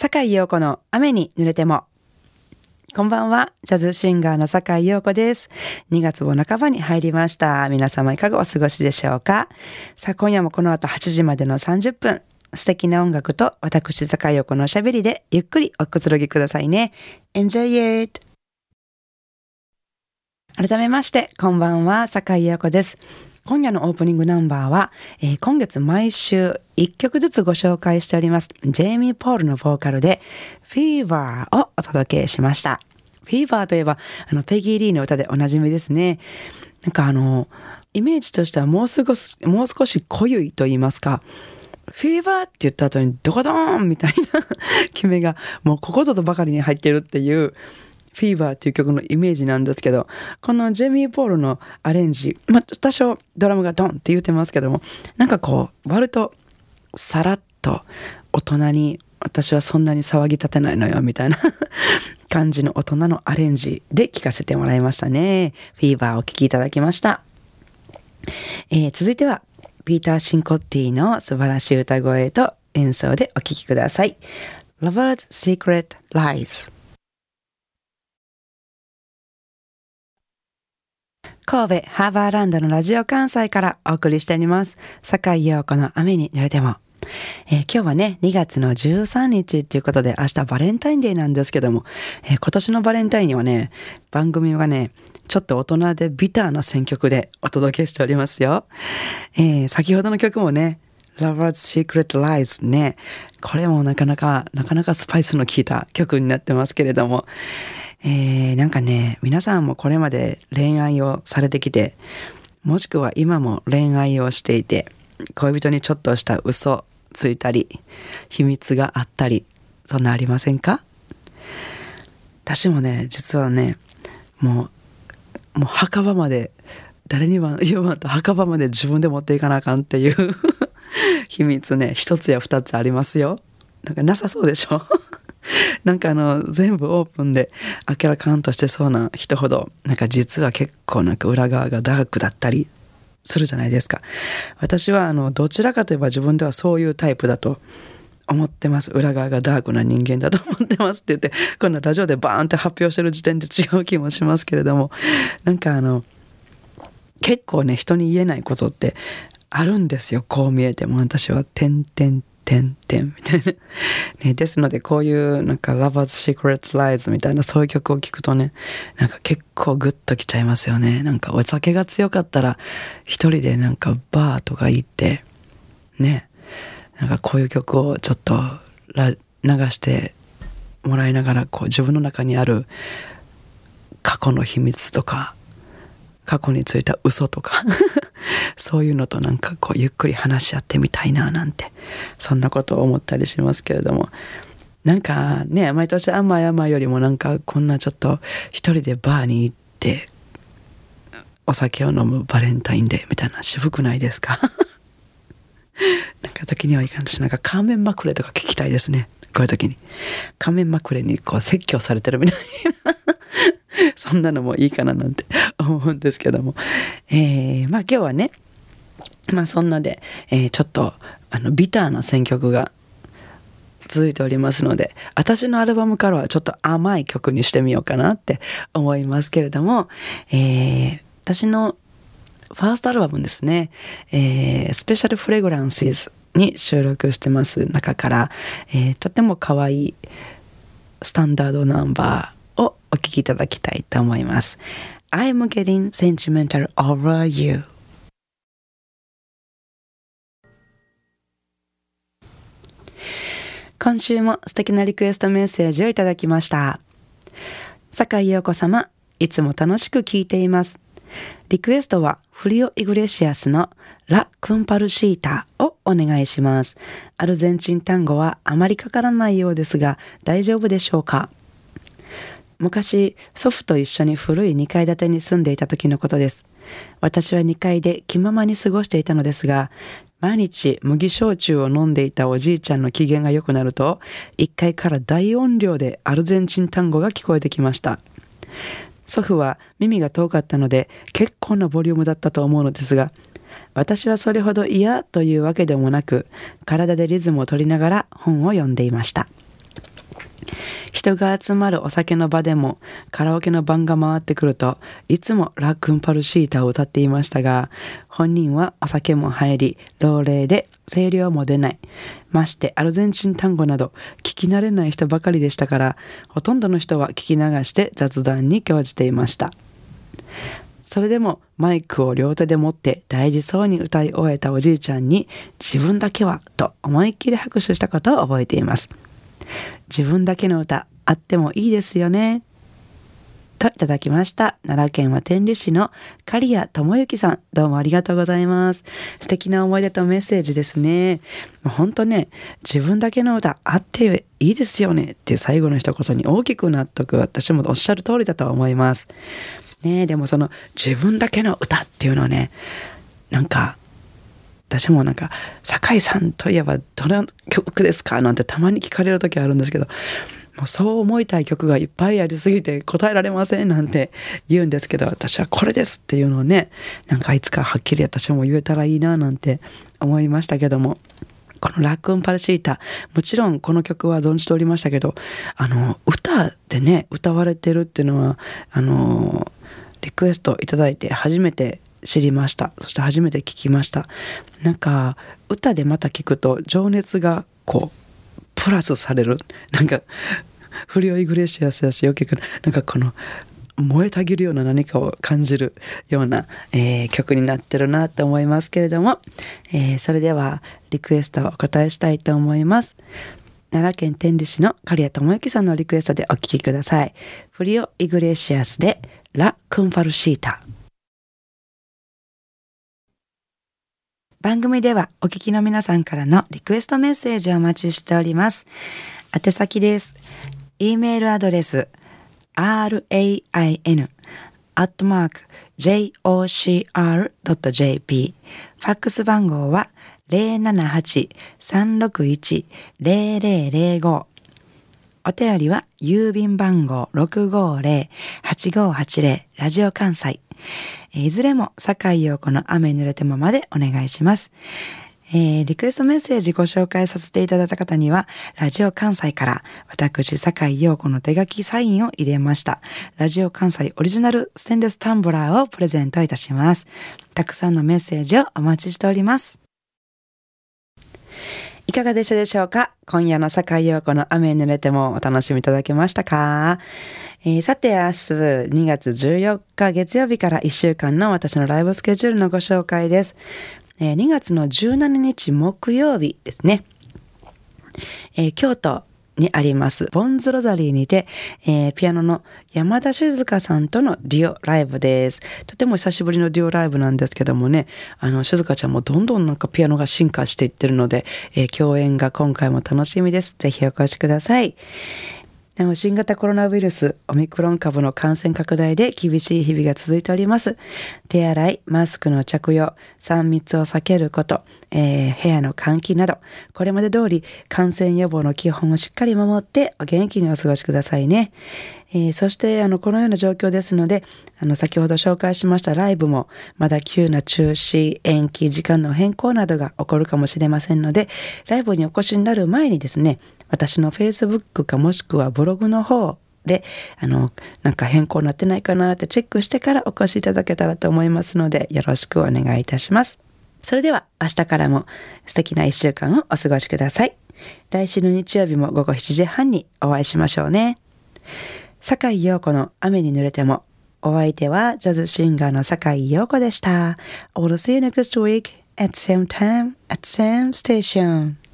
坂井陽子の雨に濡れても。こんばんは。ジャズシンガーの坂井陽子です。2月も半ばに入りました。皆様いかがお過ごしでしょうかさあ、今夜もこの後8時までの30分、素敵な音楽と私坂井陽子のおしゃべりでゆっくりおくつろぎくださいね。Enjoy it! 改めまして、こんばんは、坂井陽子です。今夜のオープニングナンバーは、えー、今月毎週1曲ずつご紹介しております。ジェイミー・ポールのボーカルで、フィーバーをお届けしました。フィーバーといえば、あの、ペギー・リーの歌でおなじみですね。なんかあの、イメージとしてはもう少し、もう少し濃ゆいと言いますか、フィーバーって言った後にドコドーンみたいな 決めがもうここぞとばかりに入ってるっていうフィーバーっていう曲のイメージなんですけど、このジェミー・ポールのアレンジ、まあ、多少ドラムがドンって言ってますけども、なんかこう、割とさらっと大人に、私はそんなに騒ぎ立てないのよ、みたいな 感じの大人のアレンジで聴かせてもらいましたね。フィーバーお聴きいただきました。えー、続いては、ピーター・シンコッティの素晴らしい歌声と演奏でお聴きください。Lover's Secret Lies 神戸ハーバーランドのラジオ関西からお送りしております。坂井陽子の雨に濡れても。えー、今日はね、2月の13日っていうことで、明日バレンタインデーなんですけども、えー、今年のバレンタインにはね、番組がね、ちょっと大人でビターな選曲でお届けしておりますよ。えー、先ほどの曲もね、Lover's Secret Lies ね。これもなかなか、なかなかスパイスの効いた曲になってますけれども、えー、なんかね、皆さんもこれまで恋愛をされてきて、もしくは今も恋愛をしていて、恋人にちょっとした嘘ついたり、秘密があったり、そんなありませんか？私もね、実はね、もう、もう墓場まで、誰には 言わんと墓場まで自分で持っていかなあかんっていう 秘密ね、一つや二つありますよ。なんかなさそうでしょ？なんかあの全部オープンで明らかんとしてそうな人ほどなんか実は結構なんか裏側がダークだったりするじゃないですか。私はあのどちらかといえば自分ではそういうタイプだと思ってます。裏側がダークな人間だと思ってますって言ってこのラジオでバーンって発表してる時点で違う気もしますけれども。なんかあの結構ね人に言えないことってあるんですよ。こう見えても私は「てんてん。てんてんみたいな。ね、ですのでこういうなんか Lover's Secret Lies みたいなそういう曲を聴くとね、なんか結構グッときちゃいますよね。なんかお酒が強かったら一人でなんかバーとか行って、ね、なんかこういう曲をちょっと流してもらいながらこう自分の中にある過去の秘密とか過去についた嘘とかそういうのとなんかこうゆっくり話し合ってみたいななんてそんなことを思ったりしますけれども。なんかね毎年甘い甘いよりもなんかこんなちょっと一人でバーに行ってお酒を飲むバレンタインデーみたいな渋くないですか？なんか時にはいかんしなんか仮面まくれとか聞きたいですね。こういう時に。仮面まくれにこう説教されてるみたいな。そんなのもいいかななんて。思うんですけども。えー、まあ今日はね、まあそんなで、えー、ちょっとあのビターな選曲が続いておりますので、私のアルバムからはちょっと甘い曲にしてみようかなって思いますけれども、えー、私のファーストアルバムですね、え、スペシャルフレグランシーズに収録してます中から、えー、とても可愛いスタンダードナンバーをお聴きいただきたいと思います。I'm getting sentimental over you. 今週も素敵なリクエストメッセージをいただきました。坂井陽子様、いつも楽しく聞いています。リクエストはフリオ・イグレシアスのラ・クンパルシータをお願いします。アルゼンチン単語はあまりかからないようですが大丈夫でしょうか昔祖父と一緒に古い2階建てに住んでいた時のことです。私は2階で気ままに過ごしていたのですが毎日麦焼酎を飲んでいたおじいちゃんの機嫌が良くなると1階から大音量でアルゼンチン単語が聞こえてきました。祖父は耳が遠かったので結構なボリュームだったと思うのですが私はそれほど嫌というわけでもなく体でリズムを取りながら本を読んでいました。人が集まるお酒の場でもカラオケの番が回ってくるといつもラックンパルシータを歌っていましたが本人はお酒も入り老齢で声量も出ない。ましてアルゼンチン単語など聞き慣れない人ばかりでしたからほとんどの人は聞き流して雑談に興じていました。それでもマイクを両手で持って大事そうに歌い終えたおじいちゃんに自分だけはと思いっきり拍手したことを覚えています。自分だけの歌あってもいいですよねといただきました。奈良県は天理市の刈谷智之さん、どうもありがとうございます。素敵な思い出とメッセージですね。本当ね、自分だけの歌あっていいですよねっていう最後の一言に大きく納得、私もおっしゃる通りだと思います。ねでもその自分だけの歌っていうのはねなんか私もなんか「酒井さんといえばどの曲ですか?」なんてたまに聞かれる時あるんですけどもうそう思いたい曲がいっぱいありすぎて答えられませんなんて言うんですけど私はこれですっていうのをねなんかいつかはっきり私も言えたらいいななんて思いましたけども。このラックンパルシータもちろんこの曲は存じておりましたけどあの歌でね歌われてるっていうのはあのリクエストいただいて初めて知りました。そして初めて聞きました。なんか歌でまた聞くと情熱がこうプラスされる。なんかフリオ・イグレシアスやしよくなんかこの燃えたぎるような何かを感じるような、えー、曲になってるなと思いますけれども、えー、それではリクエストをお答えしたいと思います。奈良県天理市の刈谷智之さんのリクエストでお聴きください。フリオ・イグレシアスでラ・クンファルシータ。番組ではお聞きの皆さんからのリクエストメッセージをお待ちしております。宛先です。e メールアドレス rain アットマーク jocr.jp ファックス番号は078-361-0005お便りは郵便番号650-8580ラジオ関西。いずれも坂井陽子の雨に濡れてもまでお願いします。えー、リクエストメッセージご紹介させていただいた方には、ラジオ関西から私、坂井陽子の手書きサインを入れました。ラジオ関西オリジナルステンレスタンブラーをプレゼントいたします。たくさんのメッセージをお待ちしております。いかがでしたでしょうか？今夜の坂井陽子の雨に濡れてもお楽しみいただけましたか、えー、さて明日2月14日月曜日から1週間の私のライブスケジュールのご紹介です。えー、2月の17日木曜日ですね。えー、京都にあります、ボンズロザリーにて、えー、ピアノの山田静香さんとのデュオライブです。とても久しぶりのデュオライブなんですけどもね、あの、静香ちゃんもどんどんなんかピアノが進化していってるので、えー、共演が今回も楽しみです。ぜひお越しください。でも新型コロナウイルス、オミクロン株の感染拡大で厳しい日々が続いております。手洗い、マスクの着用、3密を避けること、えー、部屋の換気など、これまで通り感染予防の基本をしっかり守ってお元気にお過ごしくださいね。えー、そしてあのこのような状況ですのであの先ほど紹介しましたライブもまだ急な中止延期時間の変更などが起こるかもしれませんのでライブにお越しになる前にですね私の Facebook かもしくはブログの方で、あの、なんか変更になってないかなってチェックしてからお越しいただけたらと思いますので、よろしくお願いいたします。それでは明日からも素敵な一週間をお過ごしください。来週の日曜日も午後7時半にお会いしましょうね。坂井陽子の雨に濡れてもお相手はジャズシンガーの坂井陽子でした。I'll see you next week at same time at same station.